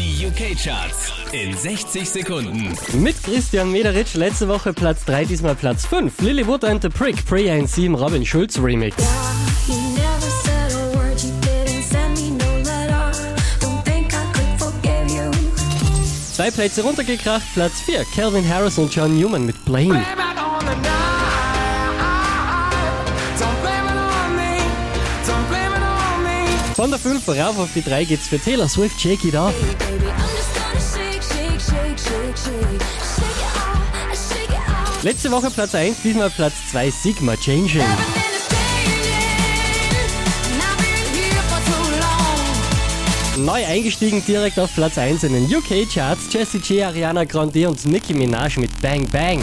Die UK-Charts in 60 Sekunden. Mit Christian Mederitsch letzte Woche Platz 3, diesmal Platz 5. Lily Wood and the Prick, Prayer in 7, Robin Schulz Remix. Zwei Plätze runtergekracht, Platz 4, Calvin Harris und John Newman mit Blame. Von der 5 rauf auf die 3 geht's für Taylor Swift, Shake It Off. Letzte Woche Platz 1, diesmal Platz 2, Sigma Changing. Neu eingestiegen direkt auf Platz 1 in den UK-Charts, Jessie J, Ariana Grande und Nicki Minaj mit. Bang, bang